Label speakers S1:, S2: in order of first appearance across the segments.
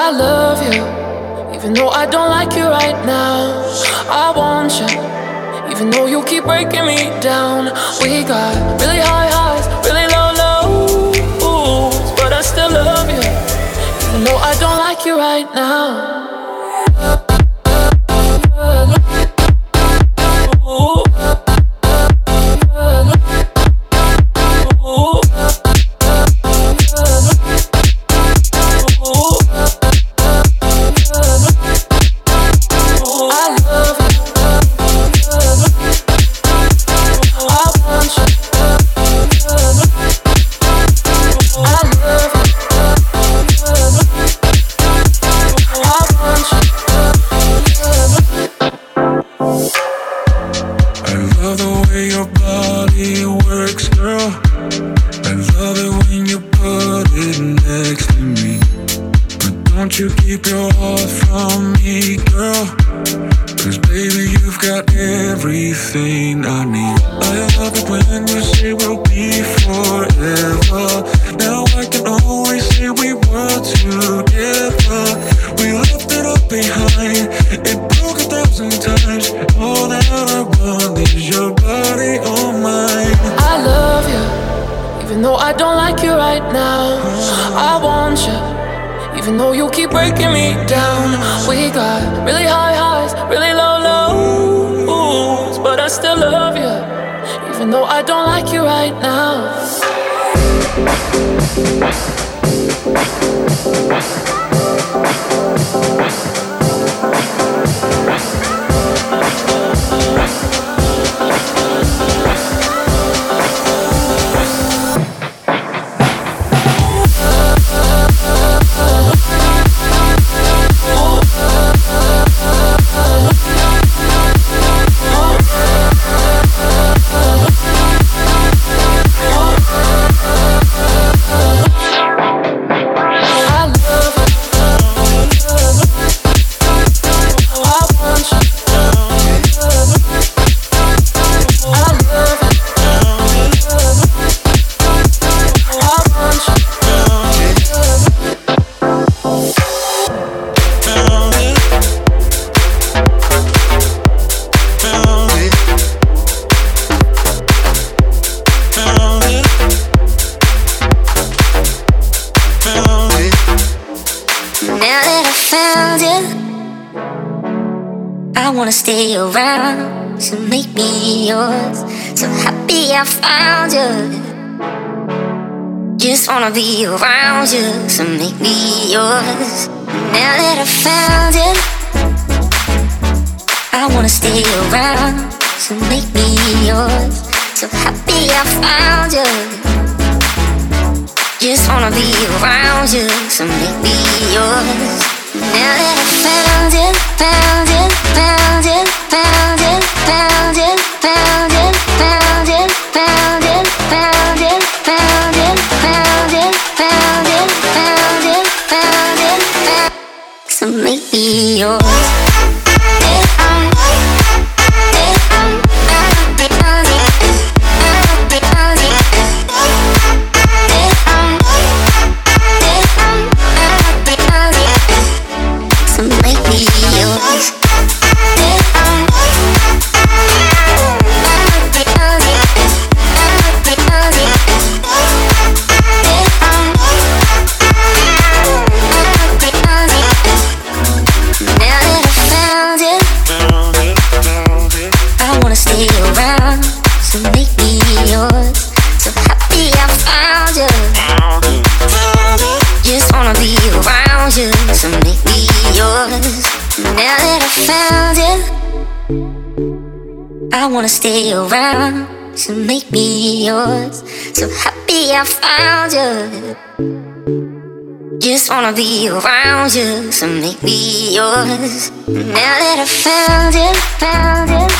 S1: I love you, even though I don't like you right now. I want you, even though you keep breaking me down. We got really high highs, really low lows, but I still love you, even though I don't like you right now.
S2: Wanna be around you, so make me yours. Now that I found you, I wanna stay around, so make me yours. So happy I found you. Just wanna be around you, so make me yours. Now that I found you, found you, found you, found you, found you, wanna be around you, so make me yours. Now that I found you, I wanna stay around, so make me yours, so happy I found you. Just wanna be around you, so make me yours. Now that I found you, found you,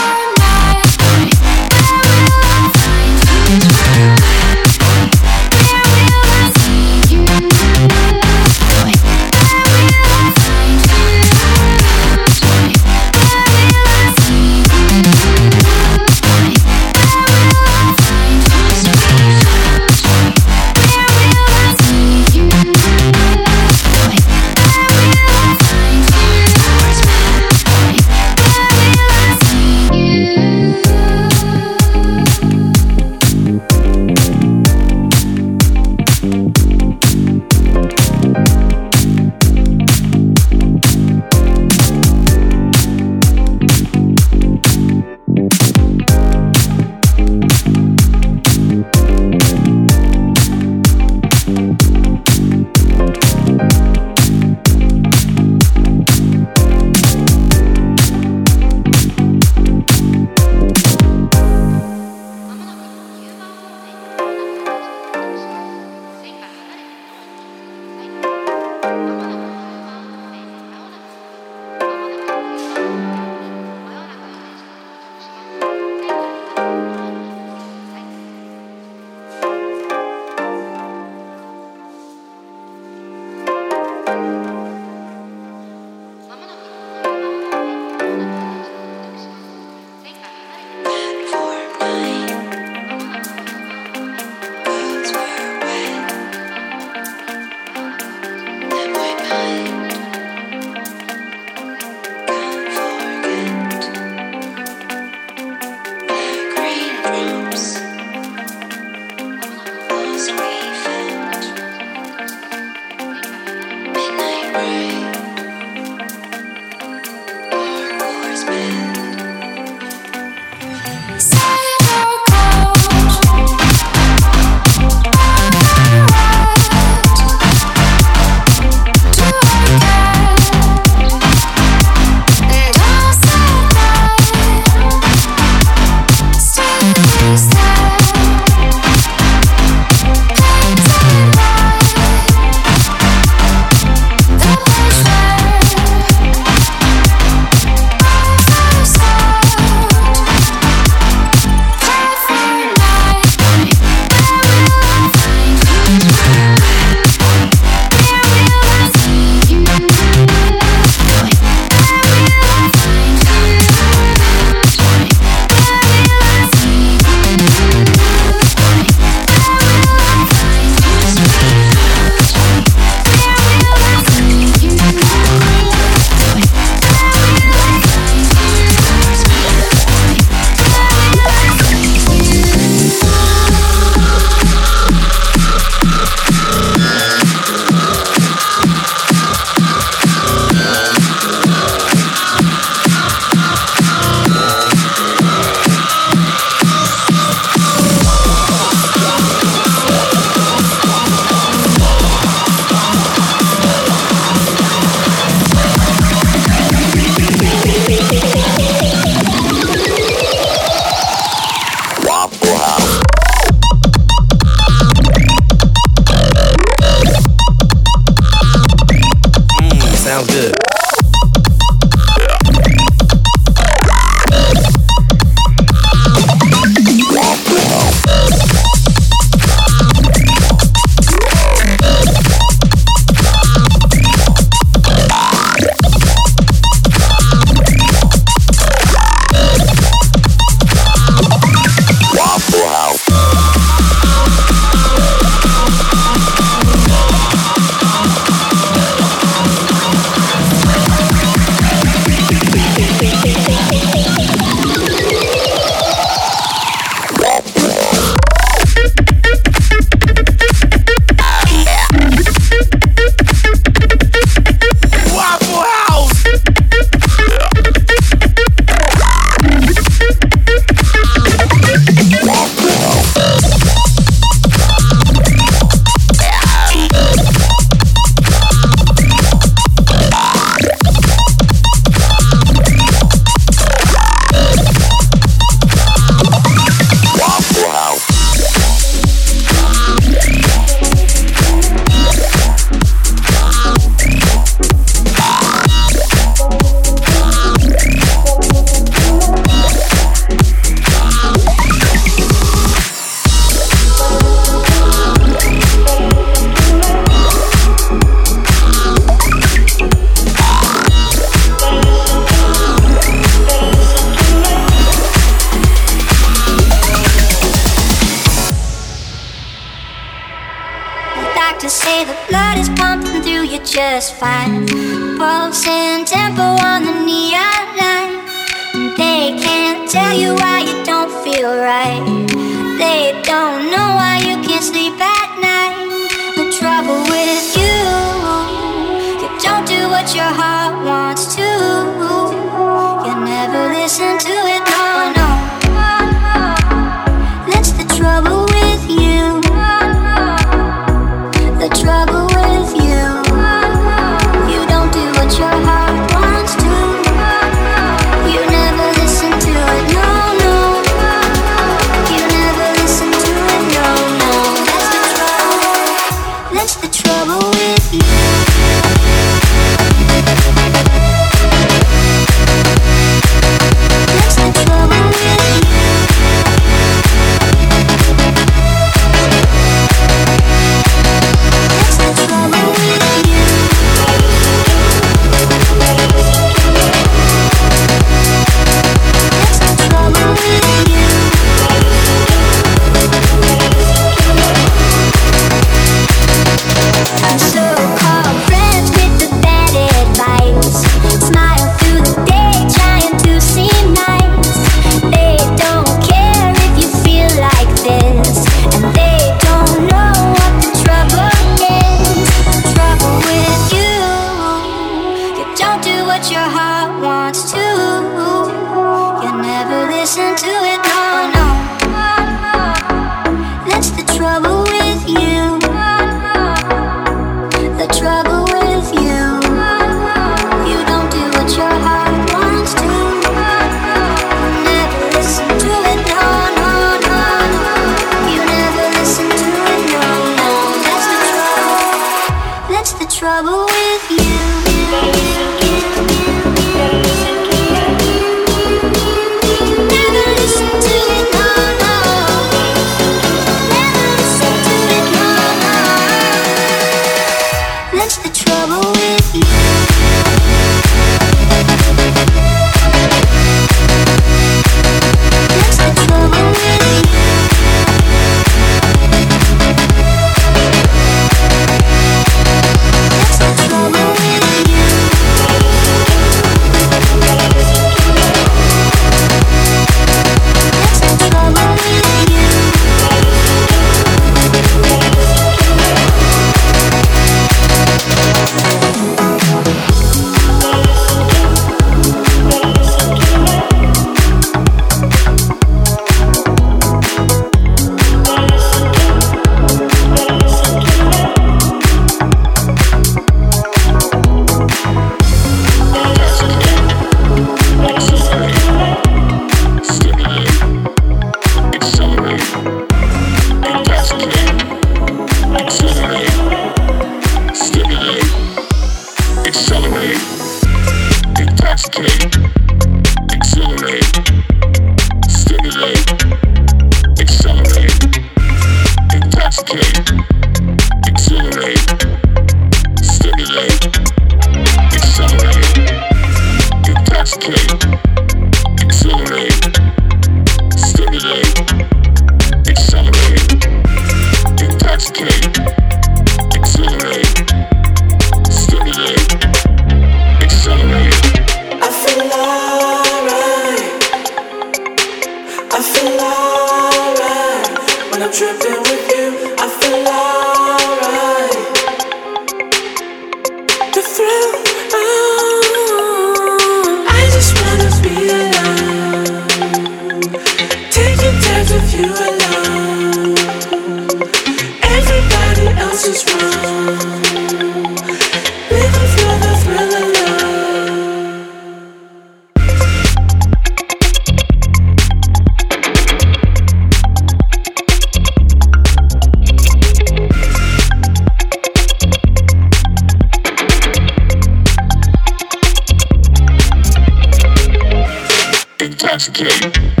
S1: That's gay.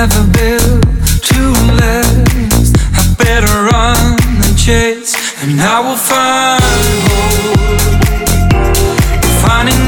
S1: Never
S3: built to last. I better run and chase, and I will find hope. Finding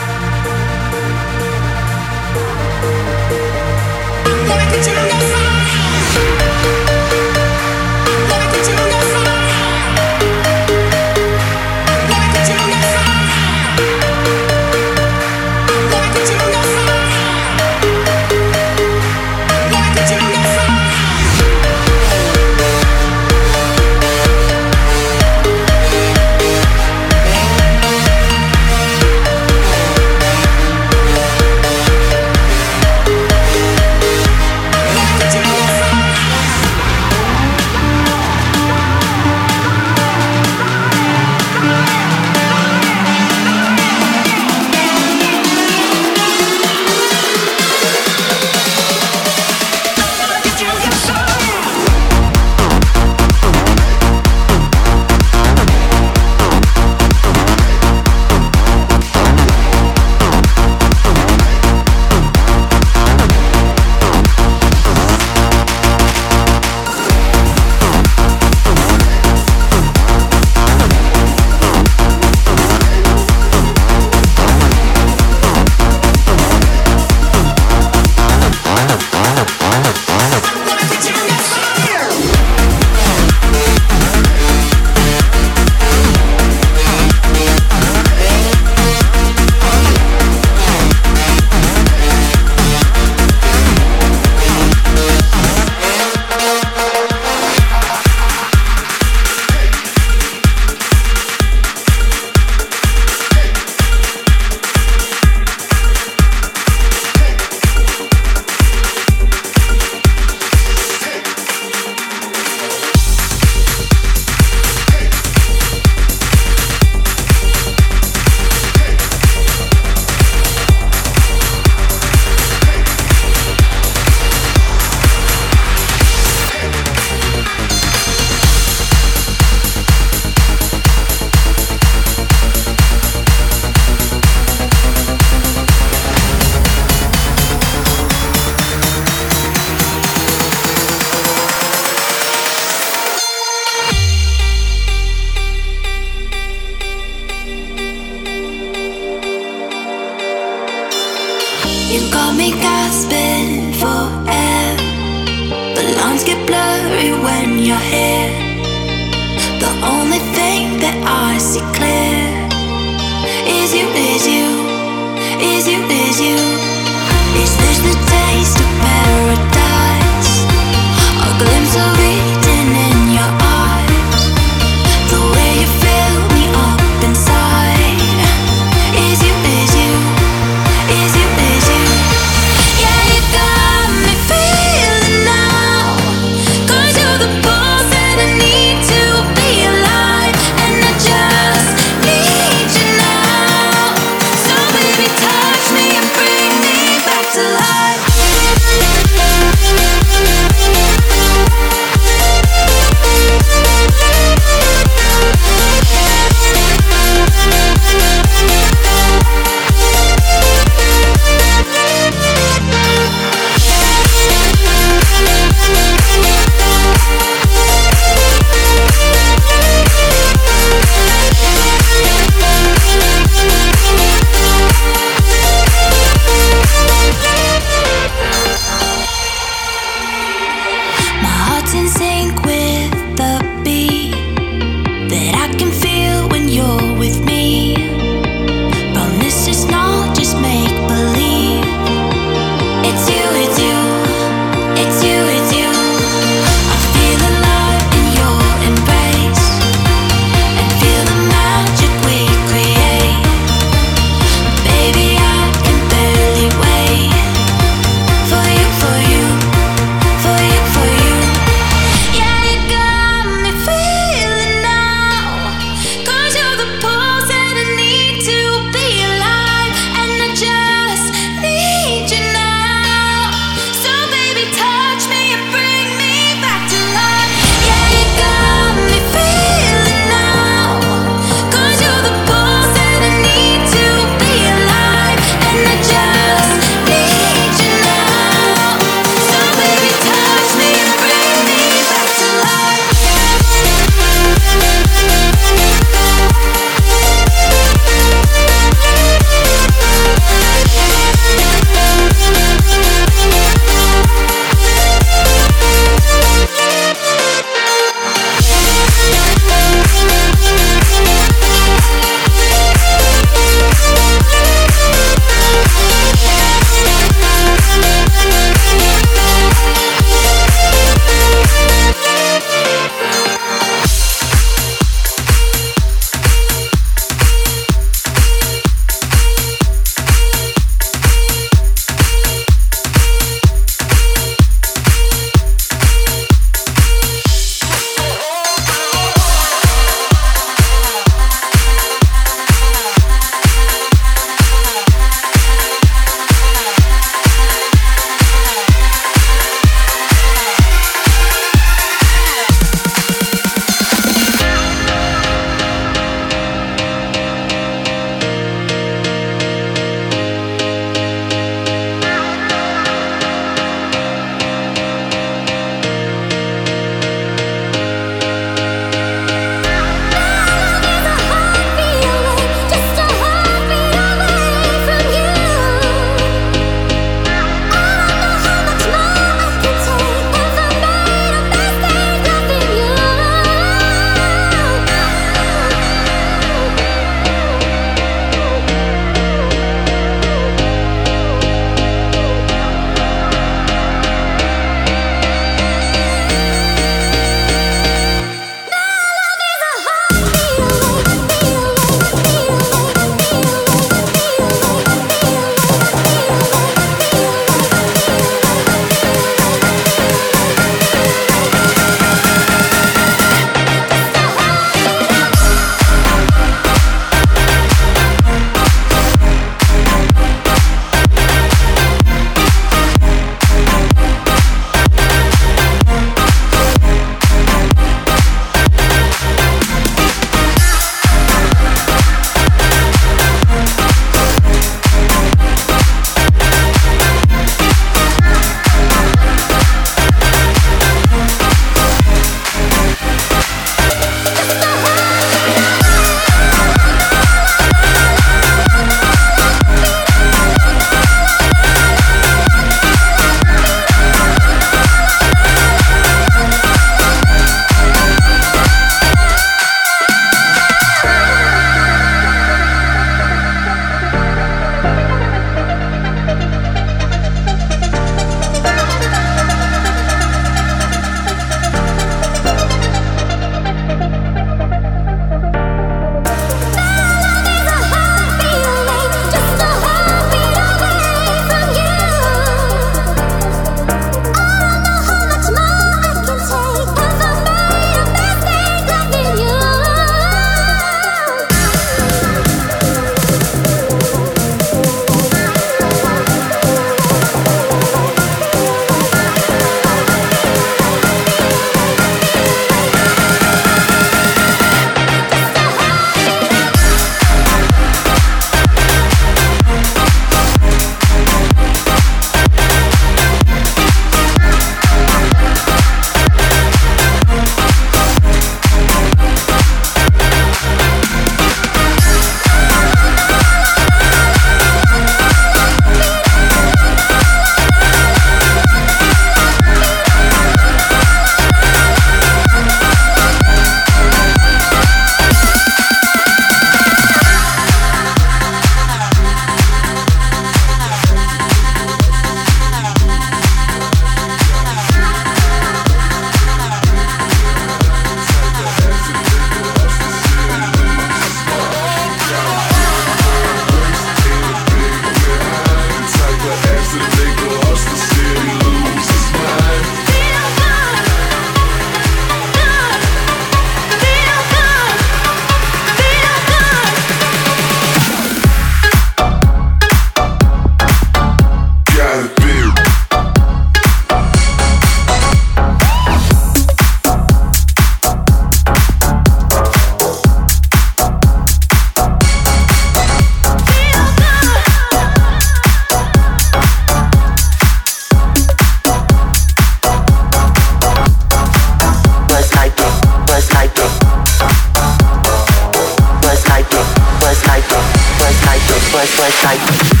S3: flashlight.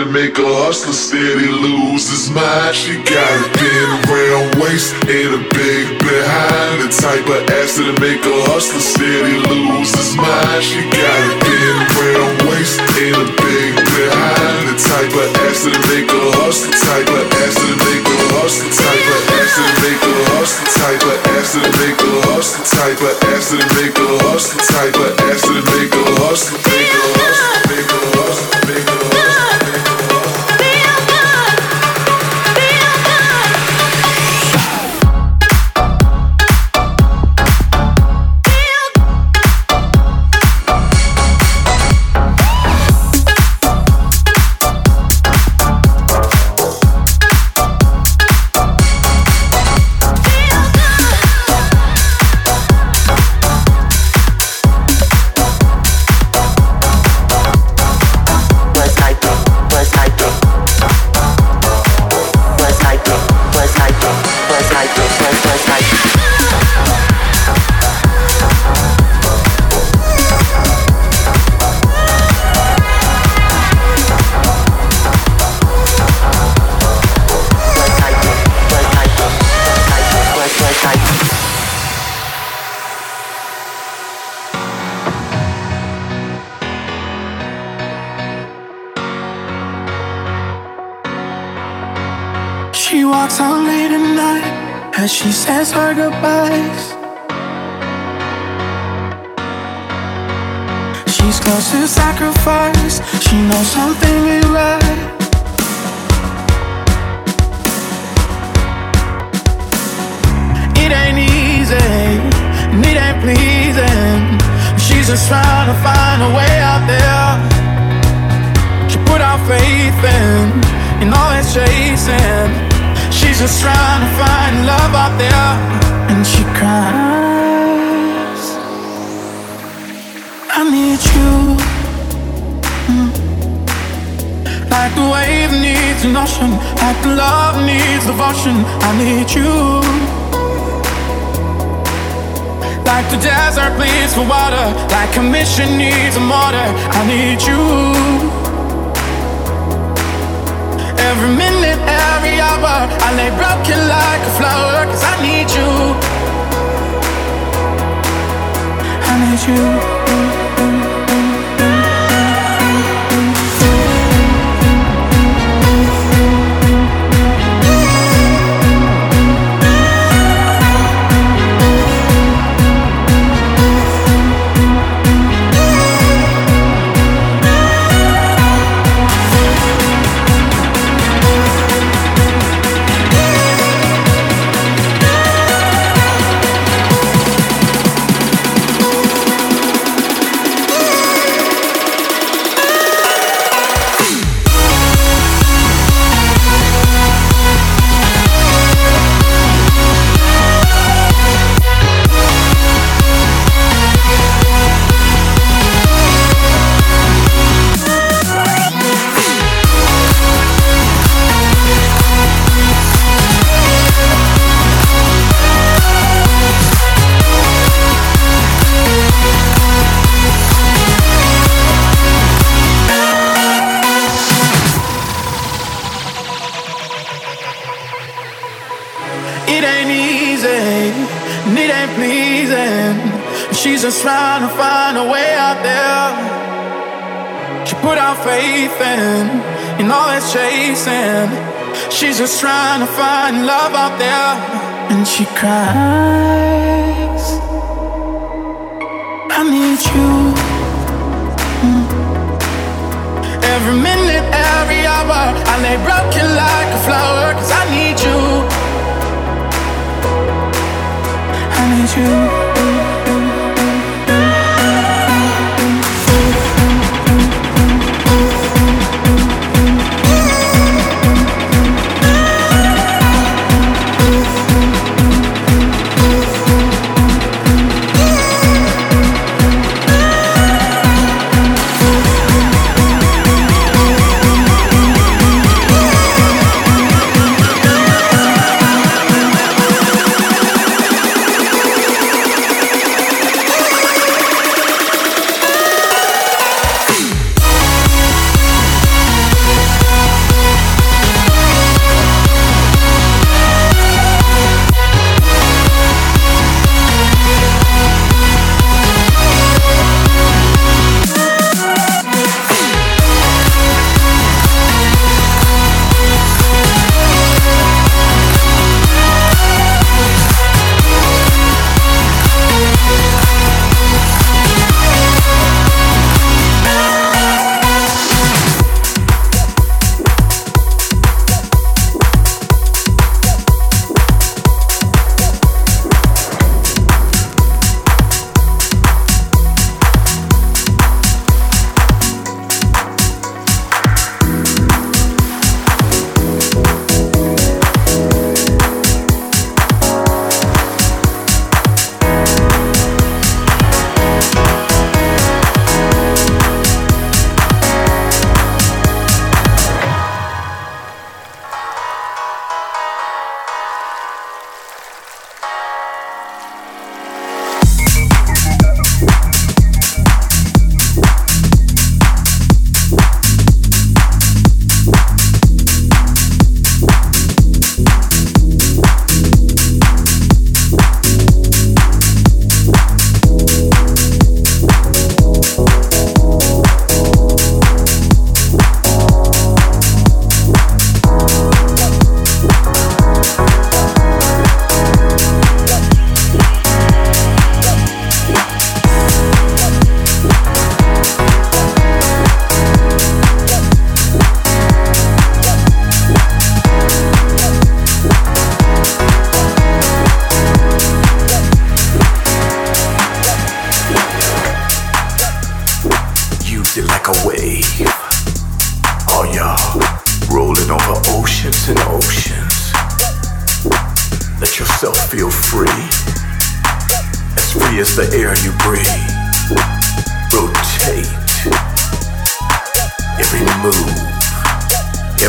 S3: To
S2: make
S4: a hustler steady lose his mind. She got a thin round waist and a big behind. The type of ass to make a hustler steady lose his mind. She got a thin round waist and a big behind. The type of ass to make a hustler. Type of ass to make a hustler. The type of ass to make a hustler. Type of ass to make a hustler. Type of ass to make a hustler. Type of ass to make a hustler. Make a hustler. Make a hustler. Make a hustler.
S5: she to sacrifice. She knows something ain't right. It ain't easy, and it ain't pleasing. She's just trying to find a way out there. She put our faith in, in all it's chasing. She's just trying to find love out there, and she cries. Like the wave needs an ocean, like the love needs devotion. I need you. Like the desert bleeds for water, like a mission needs a mortar. I need you. Every minute, every hour, I lay broken like a flower, cause I need you. I need you. Trying to find love out there, and she cries. I need you. Mm.
S6: Every minute, every hour, I lay broken like a flower, cause I need you. I need you.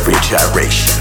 S7: every gyration.